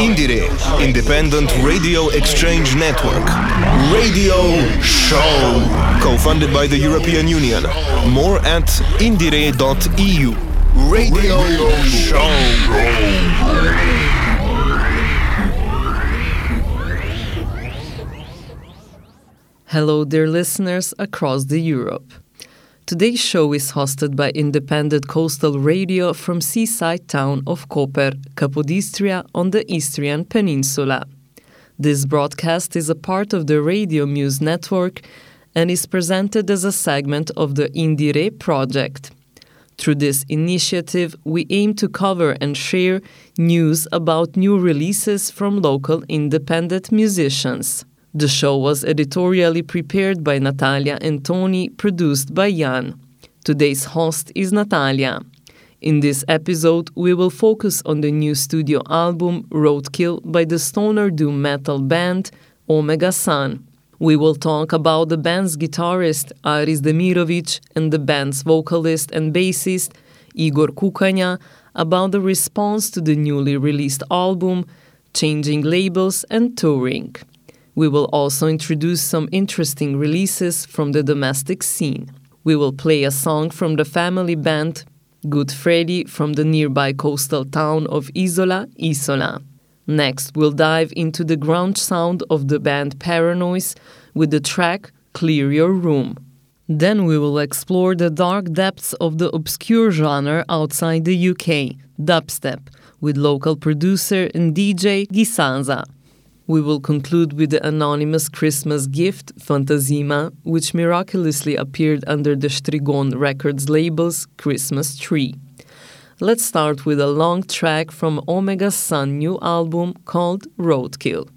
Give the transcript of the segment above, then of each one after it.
IndieRE, Independent Radio Exchange Network. Radio Show. Co-funded by the European Union. More at indiere.eu. Radio Show. Hello, dear listeners across the Europe. Today's show is hosted by independent coastal radio from seaside town of Koper, Capodistria on the Istrian Peninsula. This broadcast is a part of the Radio Muse network and is presented as a segment of the IndieRE project. Through this initiative, we aim to cover and share news about new releases from local independent musicians. The show was editorially prepared by Natalia and Tony, produced by Jan. Today's host is Natalia. In this episode, we will focus on the new studio album Roadkill by the stoner doom metal band Omega Sun. We will talk about the band's guitarist Aris Demirovic and the band's vocalist and bassist Igor Kukanja about the response to the newly released album, changing labels, and touring. We will also introduce some interesting releases from the domestic scene. We will play a song from the family band Good Freddy from the nearby coastal town of Isola, Isola. Next, we'll dive into the grunge sound of the band Paranoise with the track Clear Your Room. Then we will explore the dark depths of the obscure genre outside the UK, dubstep, with local producer and DJ Gisaza. We will conclude with the anonymous Christmas gift, Fantazima, which miraculously appeared under the Strigon Records label's Christmas Tree. Let's start with a long track from Omega Sun new album called Roadkill.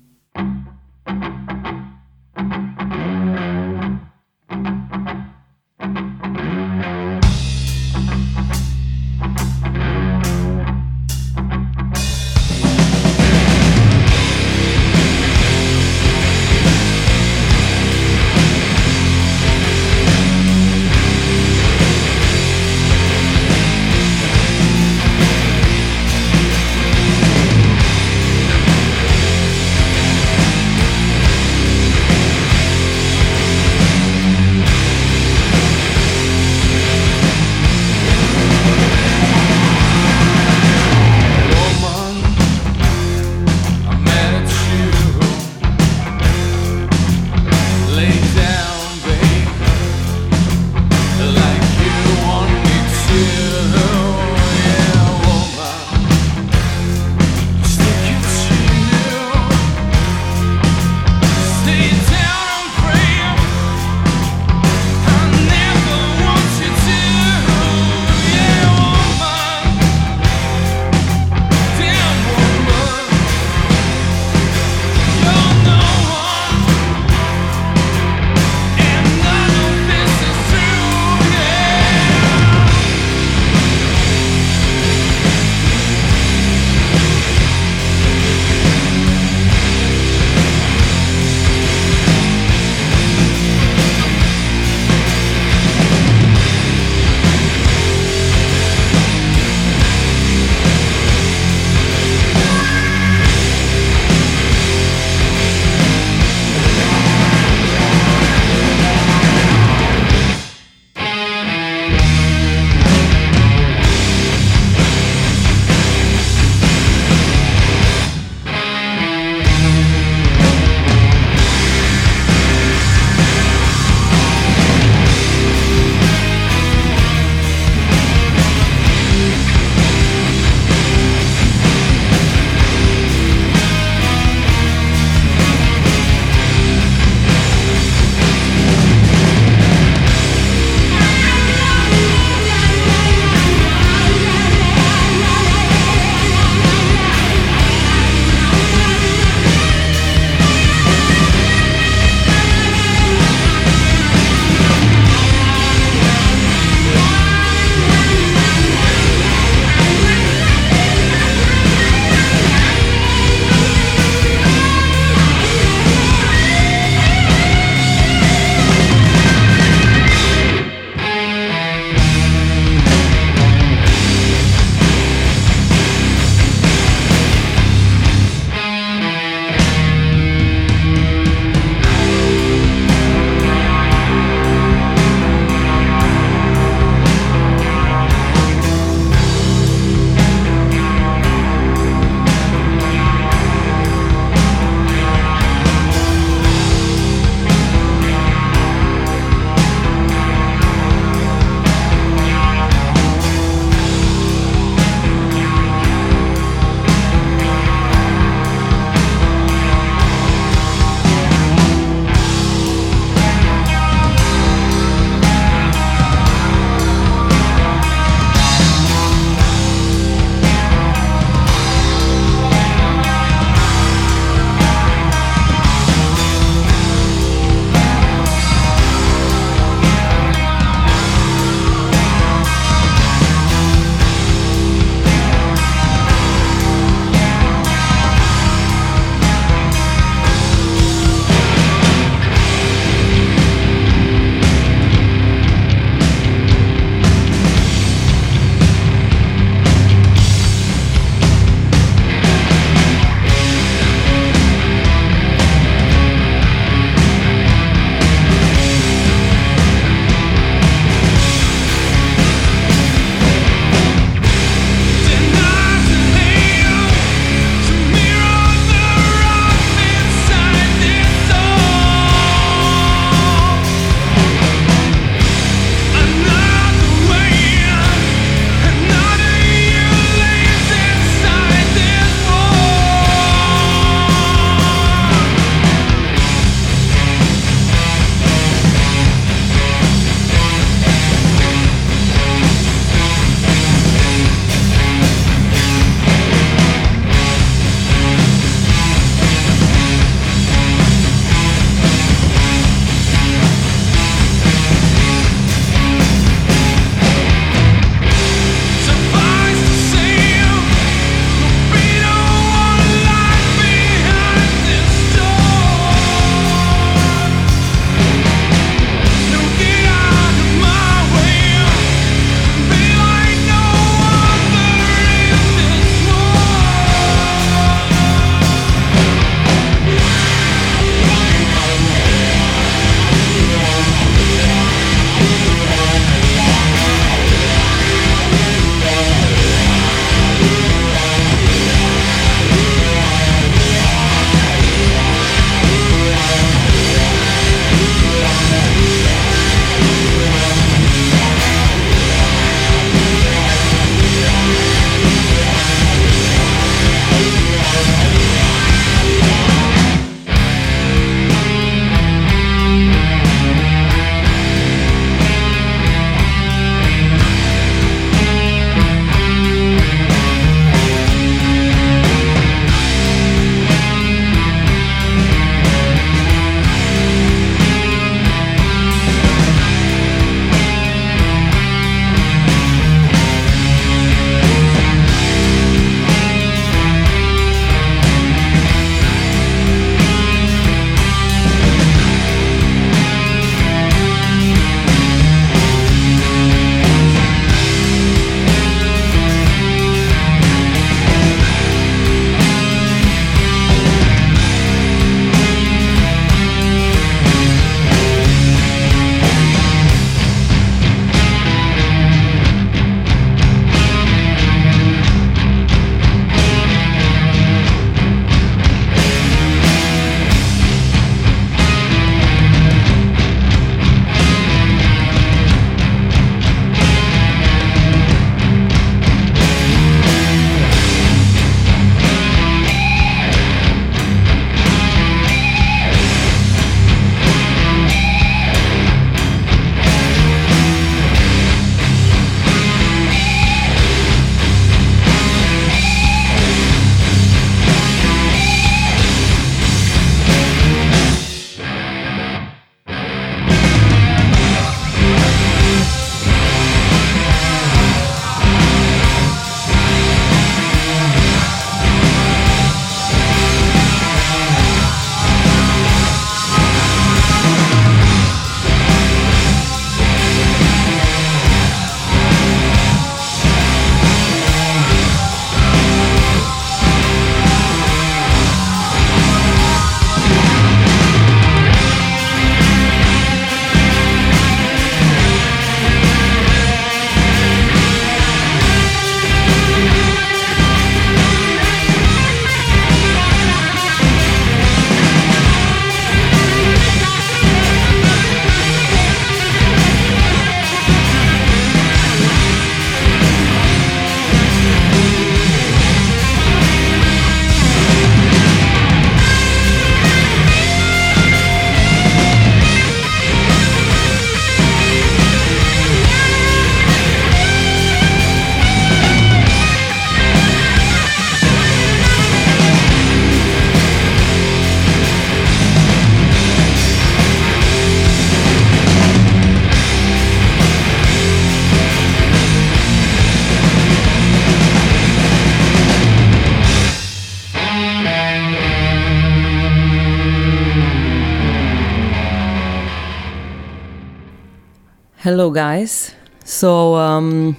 Guys. So, um,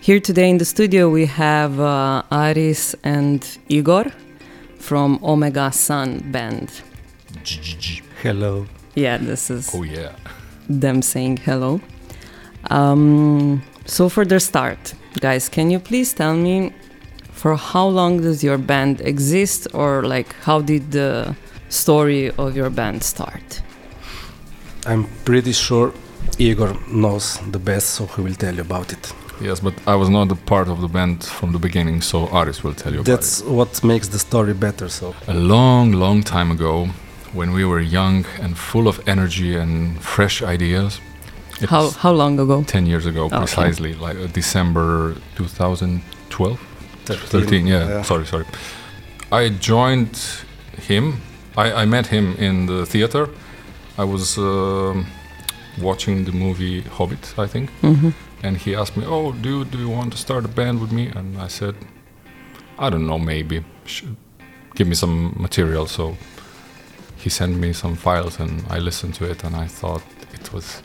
here today in the studio we have uh, Aris and Igor from Omega Sun Band. Hello. Yeah, this is Oh yeah. them saying hello. Um, so, for the start, guys, can you please tell me for how long does your band exist, or like how did the story of your band start? I'm pretty sure Igor knows the best, so he will tell you about it. Yes, but I was not a part of the band from the beginning, so Aris will tell you That's about what makes the story better. So. A long, long time ago, when we were young and full of energy and fresh ideas. How how long ago? 10 years ago, Okay. precisely, like uh, December 2012? 13, yeah, yeah. sorry, sorry. I joined him. I, I met him in the theater. I was um watching the movie Hobbit, I think. hmm and he asked me, "Oh, do do you want to start a band with me?" And I said, "I don't know, maybe. Sh- give me some material." So he sent me some files, and I listened to it, and I thought it was.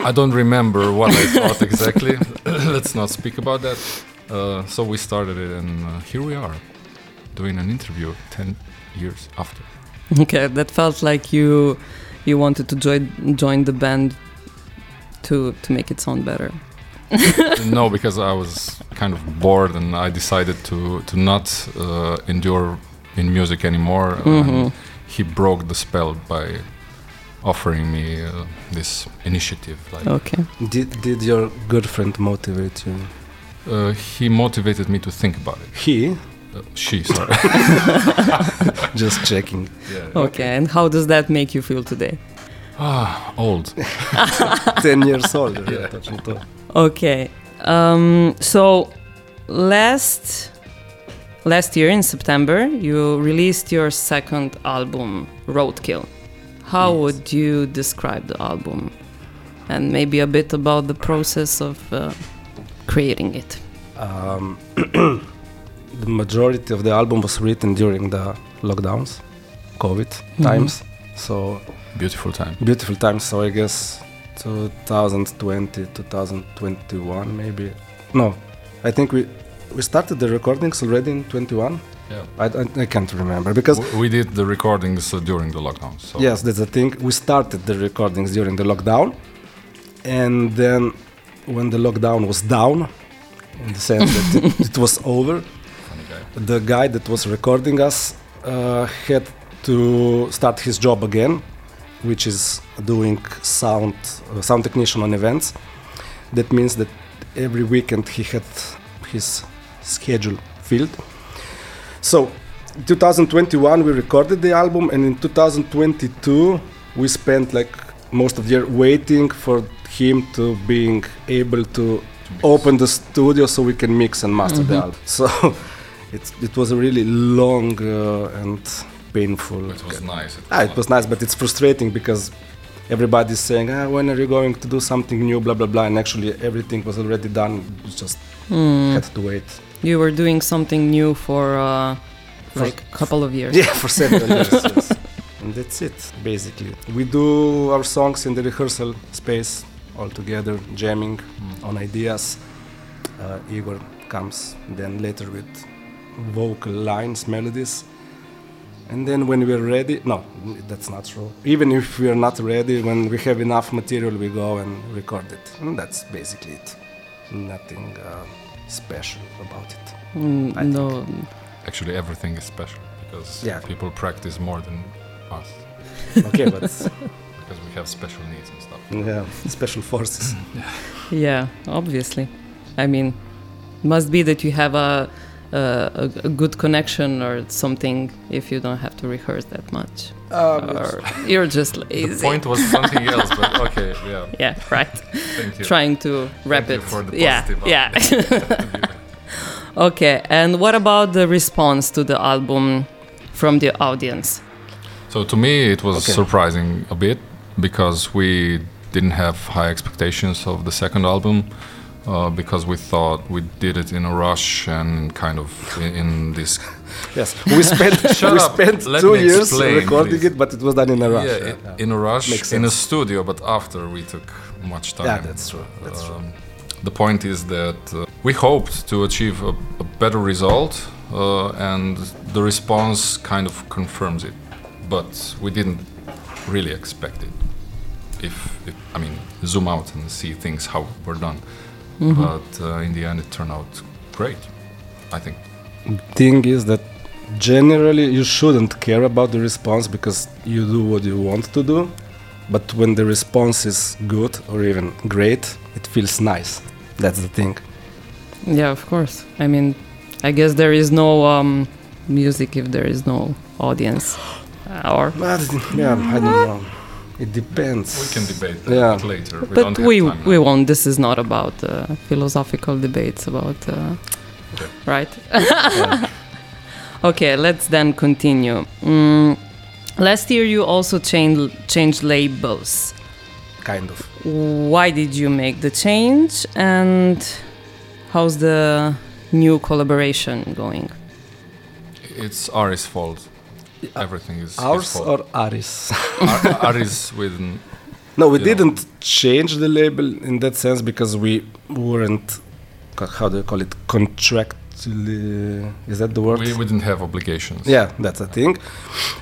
I don't remember what I thought exactly. Let's not speak about that. Uh, so we started it, and uh, here we are, doing an interview ten years after. Okay, that felt like you you wanted to join join the band to to make it sound better. no, because I was kind of bored, and I decided to to not uh, endure in music anymore. Mhm. And he broke the spell by offering me uh, this initiative. Like Okay. did did your girlfriend motivate you? uh, he motivated me to think about it. He She's she, sorry. Just checking. Yeah. Okay, and how does that make you feel today? Ah, old. 10 years old. Yeah. Okay. Um, so last last year in September, you released your second album, Roadkill. How yes. would you describe the album? And maybe a bit about the process of uh, creating it. Um, the majority of the album was written during the lockdowns, COVID Mhm. times. So Beautiful time. beautiful time. So I guess 2020, 2021, maybe. No, I think we we started the recordings already in 21. Yeah. I, I, I can't remember because W- we did the recordings uh, during the lockdown. So yes, that's the thing. We started the recordings during the lockdown, and then when the lockdown was down, in the sense that it, it was over, funny guy. The guy that was recording us uh, had to start his job again, which is doing sound uh, sound technician on events. That means that every weekend he had his schedule filled. So, 2021 we recorded the album, and in 2022 we spent like most of the year waiting for him to being able to open the studio so we can mix and master the Mhm. album. So it's, it was a really long uh, and painful. It was nice. Ah, it was nice, but it's frustrating because everybody's saying, ah, when are you going to do something new, blah, blah, blah. And actually, everything was already done. We just Hmm. had to wait. You were doing something new for uh, For- like a couple of years. Yeah, for several years. yes. And that's it, basically. We do our songs in the rehearsal space all together, jamming Mm. on ideas. Uh, Igor comes then later with vocal lines, melodies. And then when we're ready, no, that's not true. Even if we're not ready, when we have enough material, we go and record it. And that's basically it. Nothing uh, special about it. Mm, I think. no. Actually, everything is special because Yeah. people practice more than us Okay, but because we have special needs and stuff. yeah, special forces. Yeah, obviously. I mean, must be that you have a, a a a good connection or something if you don't have to rehearse that much, Um, or you're just The point was something else, but okay, yeah. Yeah, right. Thank you. Trying to wrap Thank you it. for the yeah, positive yeah. okay, and what about the response to the album from the audience? So to me, it was Okay. surprising a bit because we didn't have high expectations of the second album. Uh, because we thought we did it in a rush and kind of in, in this yes, we spent we up. spent Let two years recording please. it, but it was done in a rush. yeah, yeah, yeah. in a rush Makes in a studio but after we took much time. Yeah, that's true. That's true. Um, the point is that uh, we hoped to achieve a, a better result, uh, and the response kind of confirms it. But we didn't really expect it. If, if I mean, zoom out and see things how were done. But uh, in the end, it turned out great. I think. Thing is that generally you shouldn't care about the response because you do what you want to do. But when the response is good or even great, it feels nice. That's the thing. Yeah, of course. I mean, I guess there is no um, music if there is no audience. Or But yeah, I don't know. It depends. We can debate Yeah. that later. We but don't have we time we now. won't. This is not about uh, philosophical debates about uh, Okay. right. okay, let's then continue. Mm, last year you also changed changed labels. Kind of. Why did you make the change and how's the new collaboration going? It's Ari's fault. Everything is Ours or Aris? Ar- Ari's with no, we didn't change the label in that sense because we weren't, how do you call it, contractually. Is that the word? we, we didn't have obligations. Yeah, that's a thing.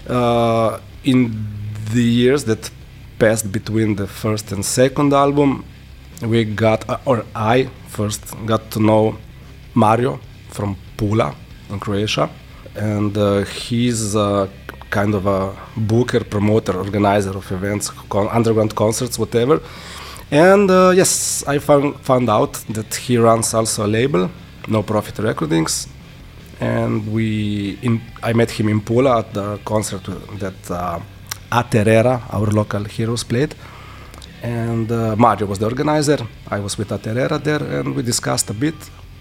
Uh, in the years that passed between the first and second album, we got, uh, or I first got to know Mario from Pula in Croatia, and uh, he's uh, kind of a booker, promoter, organizer of events, con- underground concerts, whatever. And uh, yes, I found found out that he runs also a label, No Profit Recordings, and we in, I met him in Pula at the concert that uh, Aterera, our local heroes, played. And uh, Mario was the organizer. I was with Aterera there, and we discussed a bit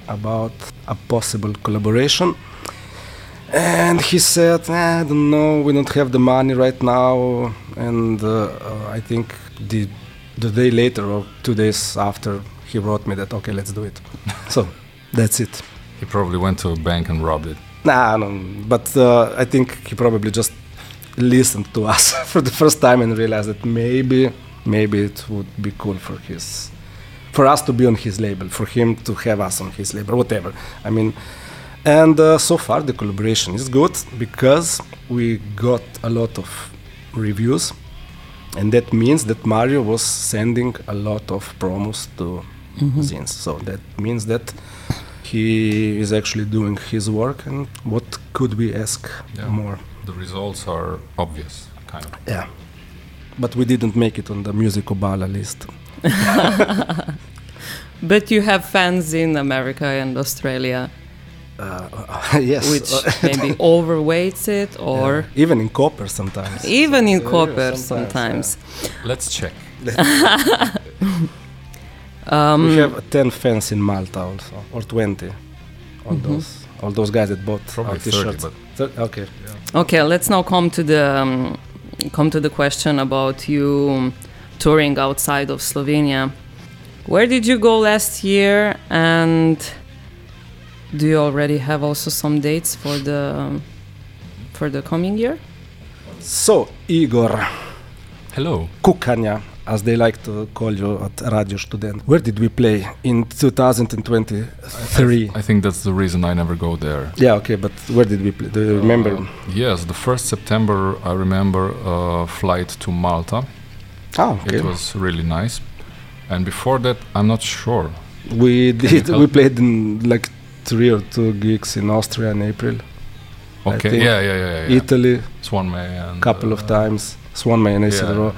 about a possible collaboration. And he said, "Eh, "I don't know. We don't have the money right now." And uh, uh, I think the the day later or two days after, he wrote me that, "Okay, let's do it." so that's it. He probably went to a bank and robbed it. Nah, no, but uh, I think he probably just listened to us for the first time and realized that maybe, maybe it would be cool for his, for us to be on his label, for him to have us on his label, whatever. I mean, and uh, so far the collaboration is good because we got a lot of reviews, and that means that Mario was sending a lot of promos to zines. So that means that he is actually doing his work and what could we ask Yeah. more The results are obvious, kind of. yeah but we didn't make it on the musicobala list But you have fans in America and Australia, uh, yes which uh, maybe overweights it, or yeah. even in Koper sometimes even in Yeah, Koper sometimes, sometimes. Let's check. Um, we have 10 fans in malta also or 20 all Mhm. those all those guys that bought Probably our 30, t-shirts but Thir- okay Okay, let's now come to the um, come to the question about you touring outside of Slovenia. Where did you go last year, and do you already have also some dates for the um, for the coming year? so igor hello. kukanja as they like to call you at radio student where did we play in 2023 I think that's the reason I never go there. Yeah, okay, but where did we play? Do you remember? Uh, yes, the first September I remember a flight to Malta. ah, okay. It was really nice. And before that, I'm not sure. we did. We played in like three or two gigs in Austria in April, Okay, yeah, yeah, yeah, yeah. Italy, Swanmay and couple of uh, times, Swanmay and. Isidro.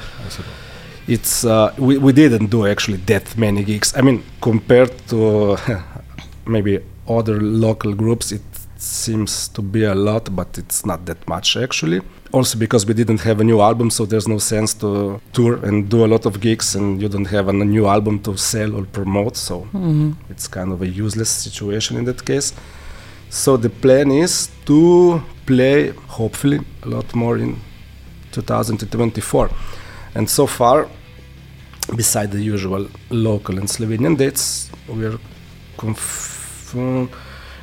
It's uh, we we didn't do actually that many gigs. I mean, compared to maybe other local groups, it seems to be a lot, but it's not that much actually. Also because we didn't have a new album, so there's no sense to tour and do a lot of gigs, and you don't have a new album to sell or promote. So mm-hmm. it's kind of a useless situation in that case. So the plan is to play, hopefully, a lot more in 2024. And so far, beside the usual local and Slovenian dates, we're conf-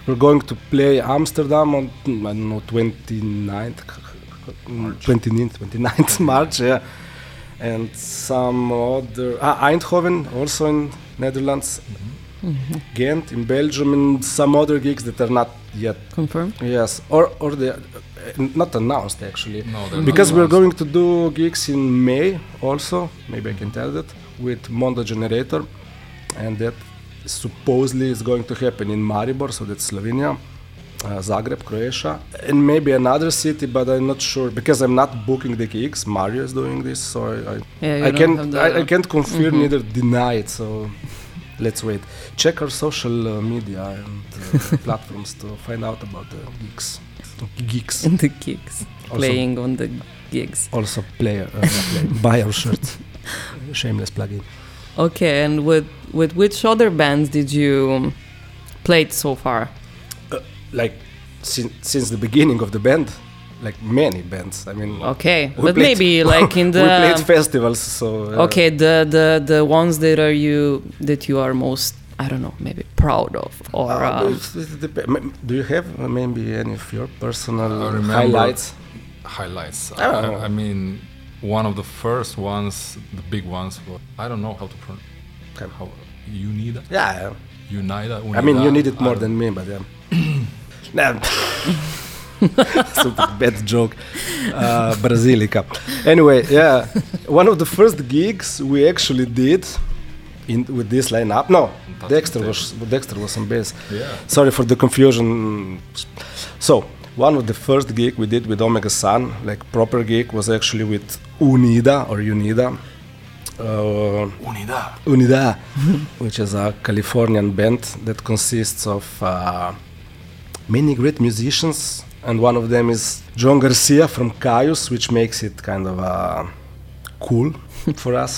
we're going to play Amsterdam on I don't know 29th, 29th, 29th March, yeah. and some other ah, Eindhoven also in Netherlands, Ghent in Belgium, and some other gigs that are not yet. Confirmed? yes or or they are, uh, not announced actually. No, because we're going to do gigs in May also. Maybe I can tell that with Mondo Generator, and that supposedly is going to happen in Maribor, so that's Slovenia, uh, Zagreb, Croatia, and maybe another city, but I'm not sure because I'm not booking the gigs. Mario is doing this, so I I, Yeah, I can't I, I can't confirm Mhm. neither deny it. So let's wait. Check our social uh, media and uh, platforms to find out about the gigs. Geeks. In the gigs. Also- Playing on the gigs. also player uh, play, buy our shirt shameless plug-in Okay, and with with which other bands did you played so far? Like sin- since the beginning of the band like many bands i mean Okay, but played- maybe like in the we played the festivals so uh, okay the the the ones that are you that you are most I don't know maybe proud of or uh, um, it- it dep- m- do you have uh, maybe any of your personal highlights highlights. I. I, I mean, one of the first ones, the big ones. were- I don't know how to pronounce. Okay. How Unida, yeah, yeah. Unida. i mean you need it more I than me but yeah Nah. Super bad joke. Uh, Brasilica. Anyway, yeah, one of the first gigs we actually did in with this lineup. No, Dexter was Dexter was on bass. Yeah. Sorry for the confusion. So one of the first gig we did with Omega Sun, like proper gig, was actually with Unida or Unida. Uh, Unida. Unida, which is a Californian band that consists of uh, many great musicians, and one of them is John Garcia from Kyuss, which makes it kind of uh, cool for us.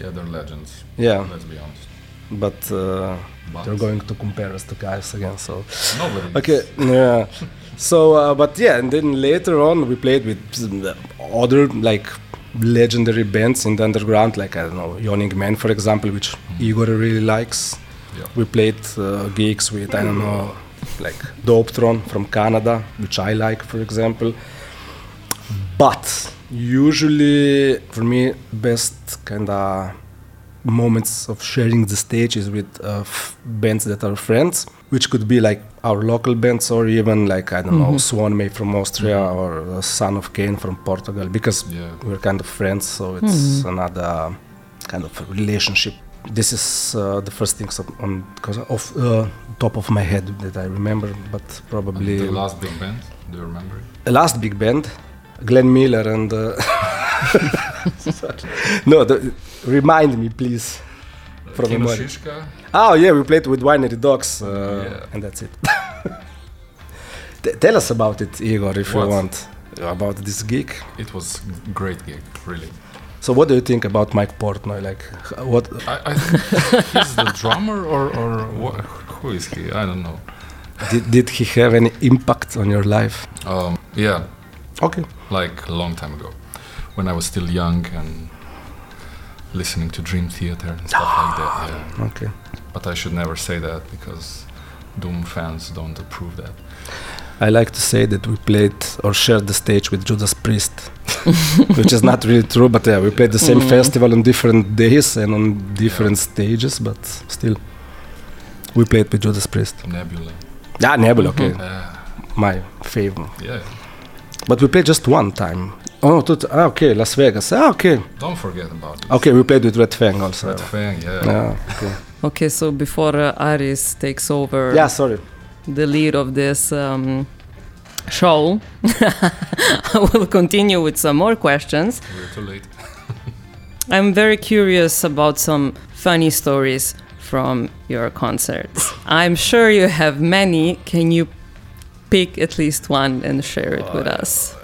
Yeah, they're legends. Yeah, Let's be honest. but uh, But they're going to compare us to Kyuss again, so Nobody. okay, yeah. So, uh, but yeah, and then later on we played with other like legendary bands in the underground, like I don't know, Yawning Man, for example, which Igor really likes. Yeah. We played uh, gigs with I don't know, like Dopethrone from Canada, which I like, for example. But usually, for me, best kind of moments of sharing the stage is with uh, bands that are friends, which could be like our local bands or even like I don't know, Swan May from Austria or uh, Son of Cain from Portugal, because Yeah. we're kind of friends, so it's another kind of relationship. This is uh, the first things on- on cause of uh, top of my head that I remember, but And probably the last big band. Do you remember it? the last big band, Glenn Miller and. Uh, no, the, remind me, please. From memory. Shishka. Oh yeah, we played with Winery Dogs, uh, Yeah. and that's it. Tell us about it, Igor, if you want, about this gig. It was great gig, really. So, what do you think about Mike Portnoy? Like, what? I, I think he's the drummer, or or what, who is he? I don't know. Did, did he have any impact on your life? Um, yeah, Okay. like a long time ago, when I was still young and listening to Dream Theater and stuff like that. Yeah. Okay. But I should never say that because Doom fans don't approve that. I like to say that we played or shared the stage with Judas Priest, which is not really true, but yeah, we played the same festival on different days and on different stages, but still, we played with Judas Priest. Nebula. Yeah, Nebula, okay, Uh, my favorite. yeah. But we played just one time. Oh, two t- ah, okay, Las Vegas. Ah, okay. Don't forget about it. Okay, we played with Red Fang also. Red Fang, yeah. Yeah, okay. okay. So before uh, Aris takes over yeah, sorry. The lead of this um, show, I will continue with some more questions. We're too late. I'm very curious about some funny stories from your concerts. I'm sure you have many. Can you pick at least one and share it with us?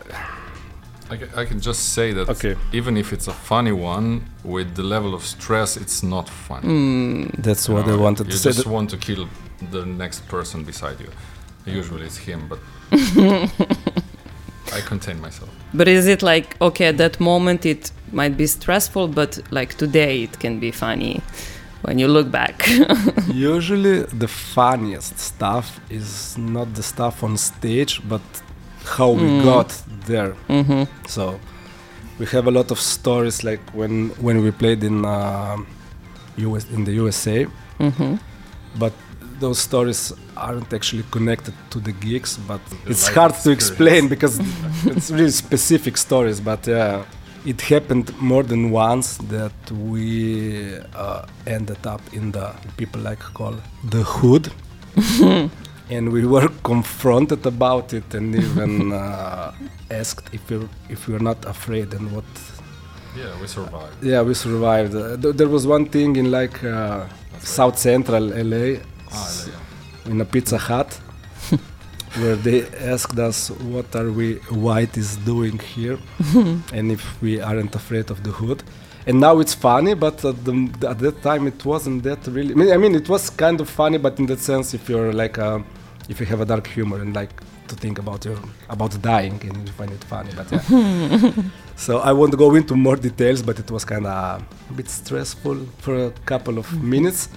I, I can just say that Okay. even if it's a funny one, with the level of stress, it's not funny. Mm, That's You what I wanted to say. You just want to kill the next person beside you. Usually it's him, but I contain myself. But is it like, okay, at that moment it might be stressful, but like today it can be funny when you look back? Usually, the funniest stuff is not the stuff on stage, but how we Mm. got there. hmm So, we have a lot of stories like when when we played in uh, US in the USA, hmm but those stories aren't actually connected to the gigs. But The it's hard to experience. explain because it's really specific stories. But yeah, it happened more than once that we uh, ended up in the people like call the hood. and we were confronted about it and even uh, asked if we if we were not afraid and what Yeah, we survived. yeah we survived uh, th- there was one thing in like uh, south central la Yeah. in a pizza hut where they asked us what are we white is doing here? And if we aren't afraid of the hood. And now it's funny but at, the, at that time it wasn't that really I mean, I mean it was kind of funny but in that sense if you're like uh, if you have a dark humor and like to think about your about dying and you find it funny but yeah. So i won't go into more details but it was kind of a bit stressful for a couple of minutes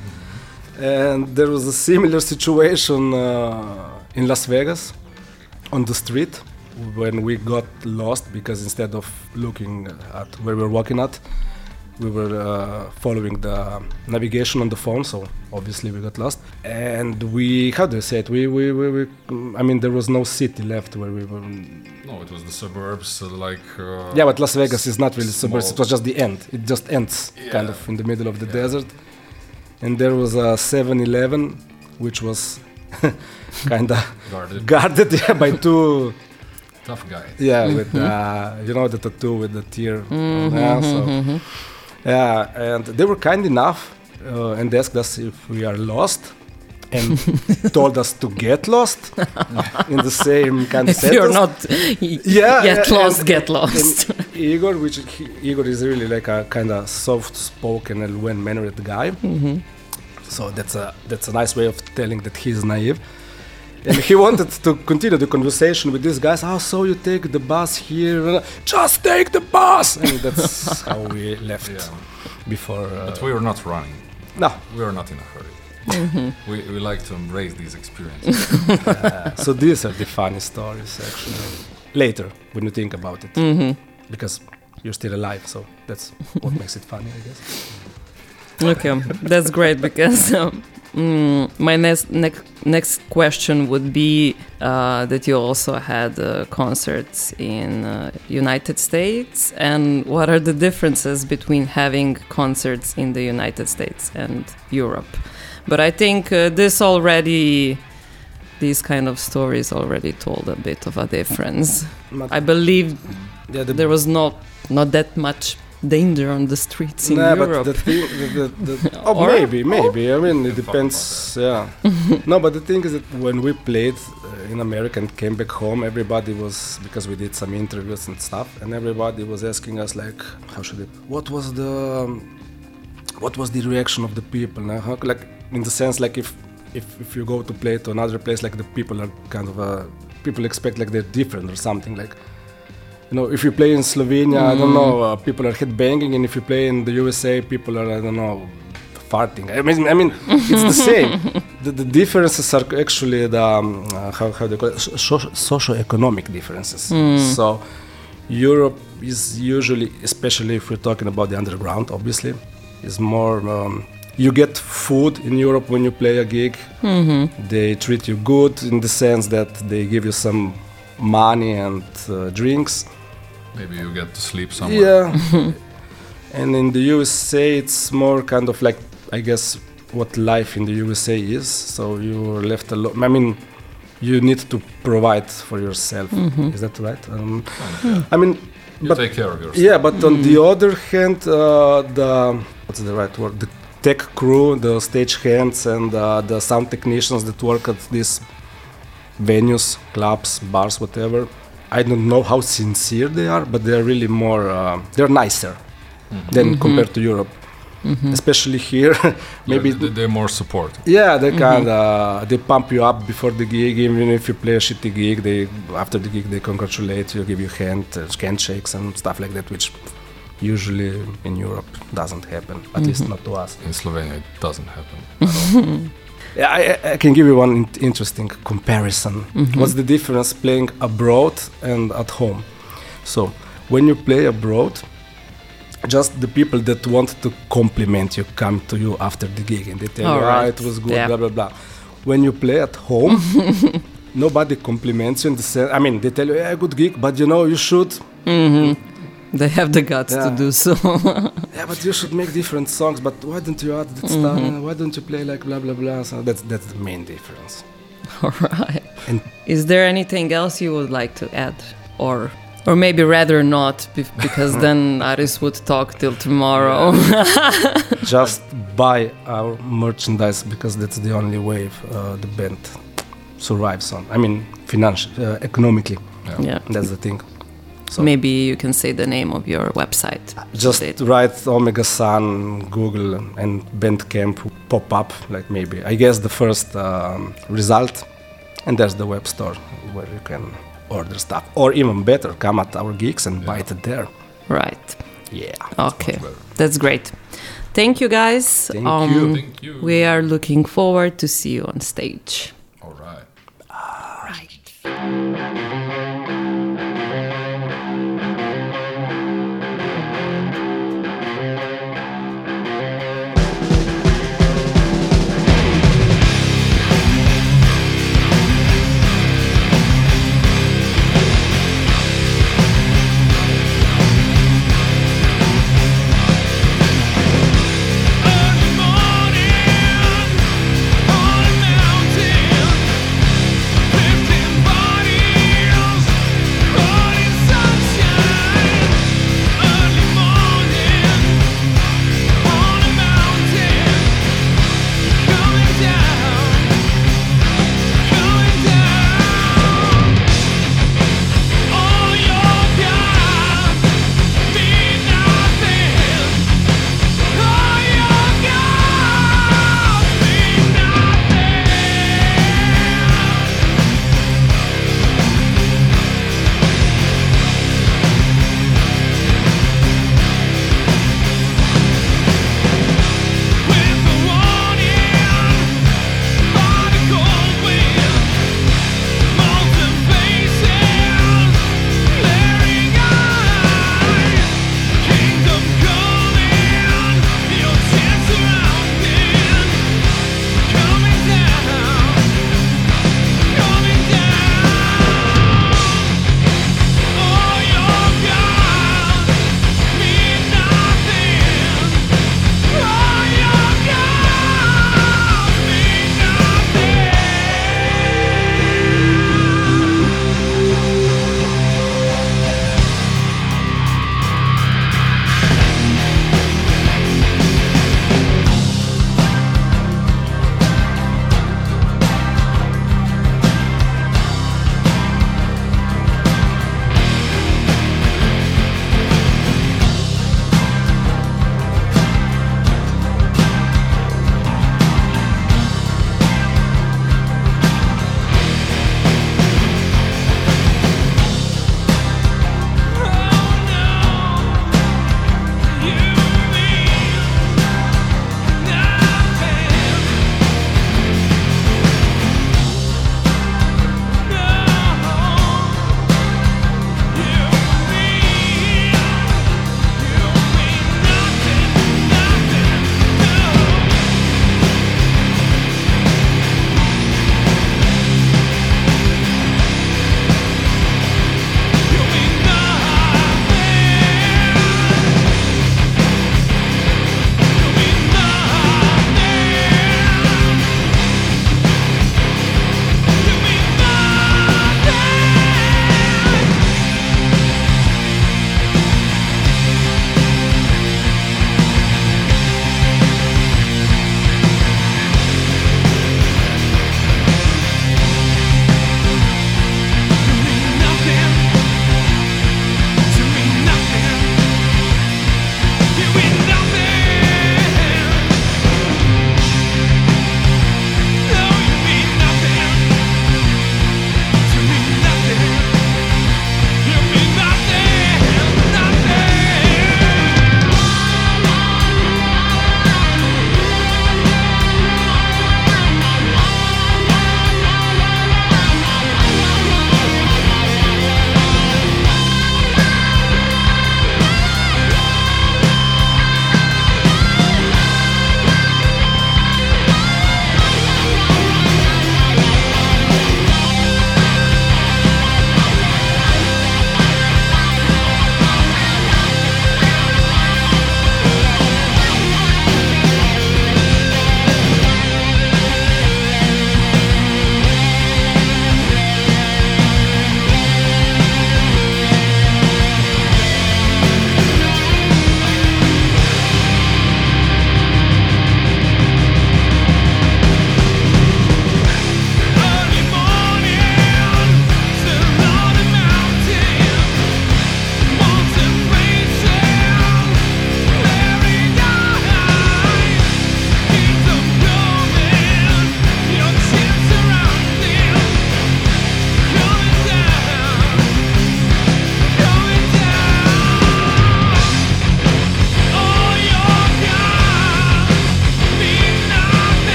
and there was a similar situation uh, in las vegas on the street when we got lost because instead of looking at where we were walking at we were uh, following the navigation on the phone so obviously we got lost and we how do I say it we, we, we, we i mean there was no city left where we were No, it was the suburbs, uh, like. Uh, yeah but las vegas is not really suburbs it was just the end it just ends kind of in the middle of the Yeah. desert and there was a 7-eleven which was kind of Guarded. guarded yeah, by two Tough guy. yeah with uh, you know the tattoo with the tear yeah, so yeah and they were kind enough uh, and they asked us if we are lost and told us to get lost in the same kind of If you're not y- Yeah, get and- lost, and- get lost. Igor, which he, Igor is really like a kind of soft-spoken and well-mannered guy. Mhm. So that's a that's a nice way of telling that he's naive. And he wanted to continue the conversation with these guys. Oh, so you take the bus here? Just take the bus. And that's how we left Yeah. before. Uh, But we were not running. no. We were not in a hurry. We, we like to embrace these experiences. so these are the funny stories, actually. Later, when you think about it, Mhm. because you're still alive, so that's what makes it funny, I guess. Okay, that's great because um, mm, my next next next question would be uh, that you also had uh, concerts in uh, United States, and what are the differences between having concerts in the United States and Europe? But I think uh, this already. These kind of stories already told a bit of a difference. But- I believe yeah, the there was not not that much danger on the streets in Nah, Europe. but the thing, the, the, the, oh, Or- maybe, maybe. I mean, it depends. Yeah. no, but the thing is that when we played uh, in America and came back home, everybody was because we did some interviews and stuff, and everybody was asking us like, how should it? What was the, um, what was the reaction of the people? Now, how, like in the sense like if if if you go to play to another place, like the people are kind of uh, people expect like they're different or something like you know, if you play in Slovenia, I don't know, uh, people are headbanging, and if you play in the USA, people are, I don't know, farting. I mean, I mean, it's the same. The, the differences are actually the um, uh, how how they call it, so- socio-economic differences. So, Europe is usually, especially if we're talking about the underground, obviously, is more. Um, you get food in Europe when you play a gig. They treat you good in the sense that they give you some money and uh, drinks. Maybe you get to sleep somewhere. Yeah. and in the USA, it's more kind of like, I guess, what life in the USA is. So you're left alone. I mean, you need to provide for yourself. Is that right? Um, Yeah. I mean, You but take care of yourself. yeah, but on the other hand, uh, the what's the right word? The tech crew, the stage hands, and uh, the sound technicians that work at these venues, clubs, bars, whatever. I don't know how sincere they are, but they're really more. Uh, they're nicer than compared to Europe, especially here. Maybe Maybe they're more support. yeah, they kind of they pump you up before the gig. Even if you play a shitty gig, they after the gig they congratulate you, give you hand uh, handshakes and stuff like that, which usually in Europe doesn't happen. At mhm. least not to us. In Slovenia, it doesn't happen. Yeah, I, I- I can give you one in- interesting comparison. Mhm. What's the difference playing abroad and at home? So, when you play abroad, just the people that want to compliment you come to you after the gig and they tell All you, ah, right. it was good, Yeah. blah blah blah. When you play at home, nobody compliments you in the sense. I mean, they tell you, yeah, good gig, but you know, you should. Mm-hmm. They have the guts to do so. Yeah, but you should make different songs. But why don't you add that stuff? Why don't you play like blah blah blah? So that's that's the main difference. All right. And Is there anything else you would like to add, or or maybe rather not, because then Aris would talk till tomorrow. just buy our merchandise because that's the only way uh, the band survives on. I mean, financially, uh, economically. yeah. That's the thing. So Maybe you can say the name of your website. just It- write Omega Sun, Google, and Bandcamp will pop up. Like maybe I guess the first um, result, and there's the web store where you can order stuff, or even better, come at our gigs and buy it there. Right. Yeah. Okay. That's great. Thank you, guys. Um, you. Thank you. We are looking forward to see you on stage.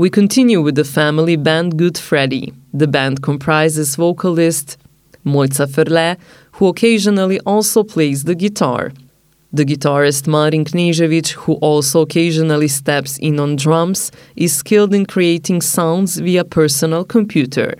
We continue with the family band Good Freddy. The band comprises vocalist Mojca Ferle, who occasionally also plays the guitar. The guitarist Marin Knežević, who also occasionally steps in on drums, is skilled in creating sounds via personal computer.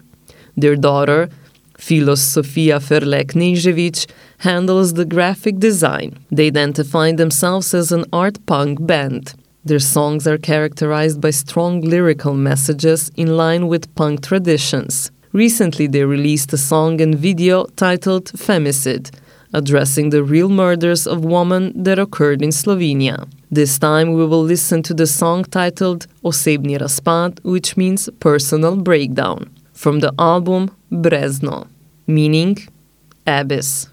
Their daughter, Filos Sofia Ferle Knežević, handles the graphic design. They identify themselves as an art punk band. Their songs are characterized by strong lyrical messages in line with punk traditions. Recently, they released a song and video titled Femicide, addressing the real murders of women that occurred in Slovenia. This time, we will listen to the song titled Osebni razpad, which means personal breakdown, from the album Brezno, meaning abyss.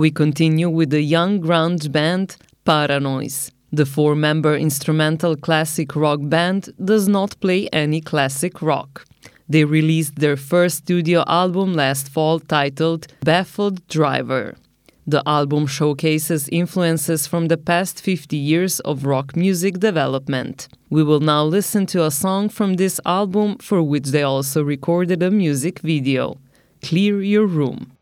We continue with the young grunge band Paranoise. The four member instrumental classic rock band does not play any classic rock. They released their first studio album last fall titled Baffled Driver. The album showcases influences from the past 50 years of rock music development. We will now listen to a song from this album for which they also recorded a music video Clear Your Room.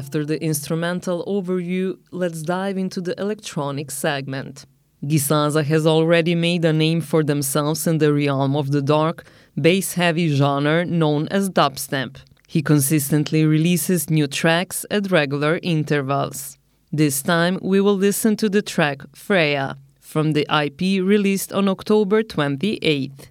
After the instrumental overview, let's dive into the electronic segment. Gisaza has already made a name for themselves in the realm of the dark, bass heavy genre known as dubstep. He consistently releases new tracks at regular intervals. This time we will listen to the track Freya from the IP released on October 28th.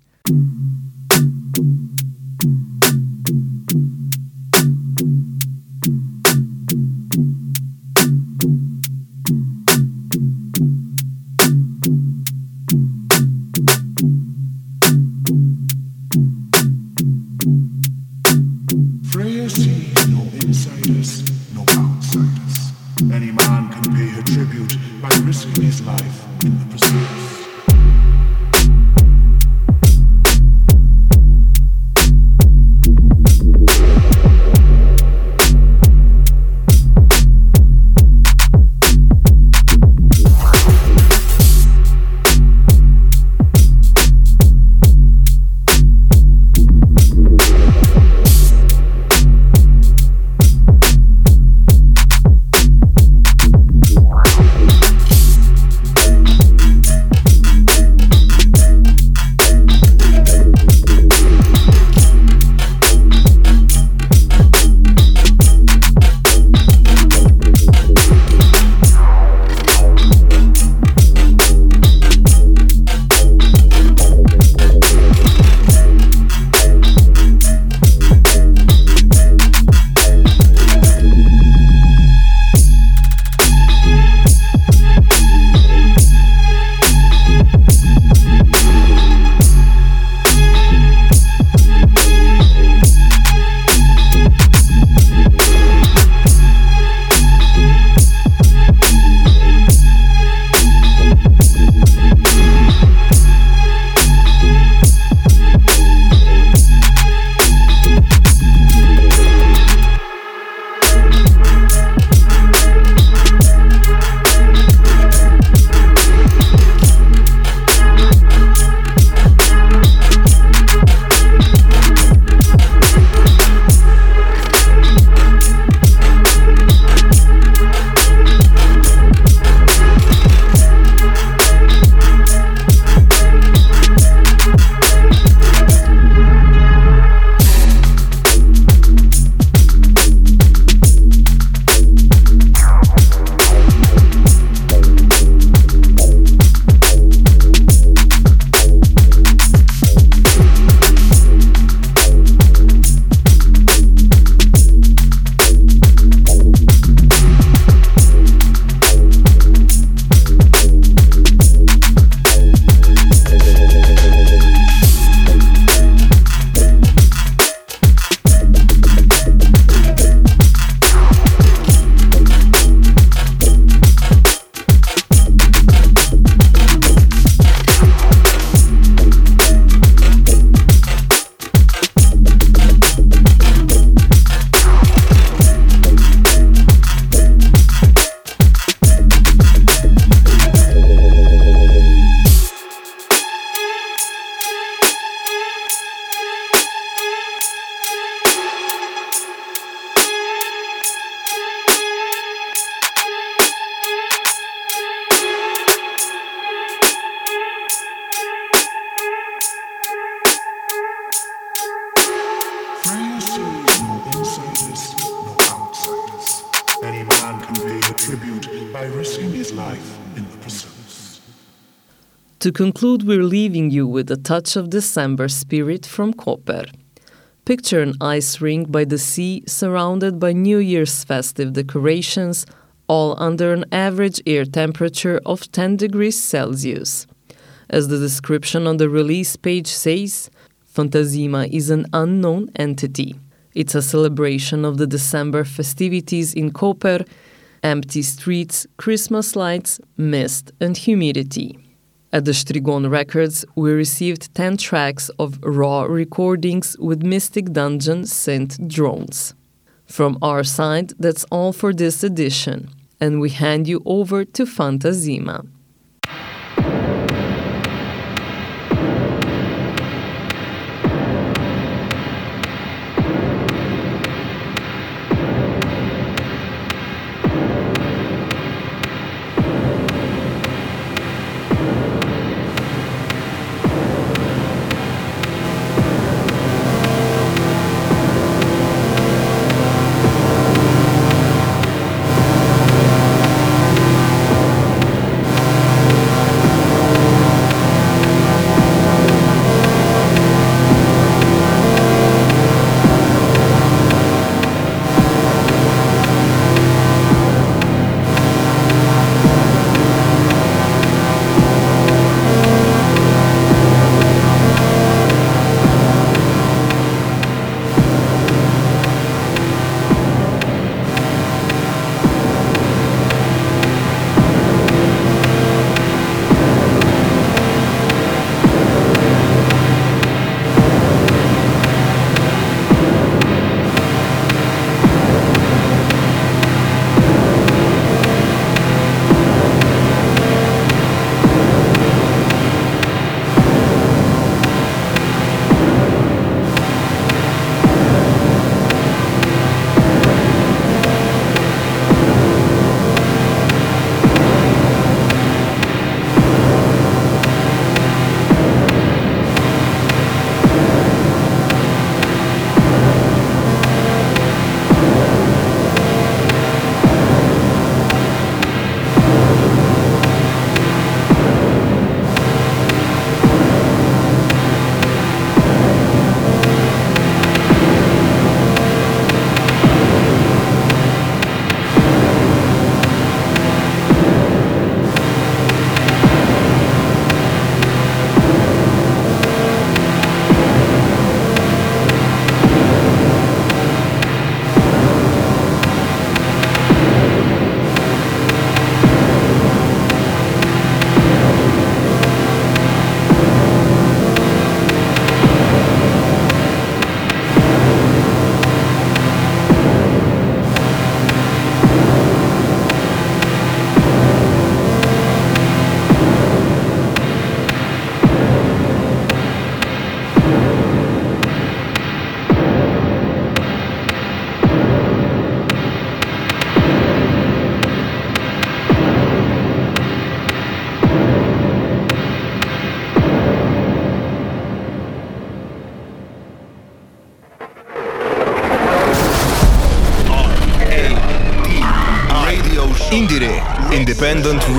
Risking his life conclude, we're leaving you with a touch of December spirit from Koper. Picture an ice rink by the sea surrounded by New Year's festive decorations, all under an average air temperature of 10 degrees Celsius. As the description on the release page says, Fantazima is an unknown entity. It's a celebration of the December festivities in Koper, empty streets, Christmas lights, mist, and humidity. At the Strigon Records, we received 10 tracks of raw recordings with Mystic Dungeon synth drones. From our side, that's all for this edition, and we hand you over to Fantazima.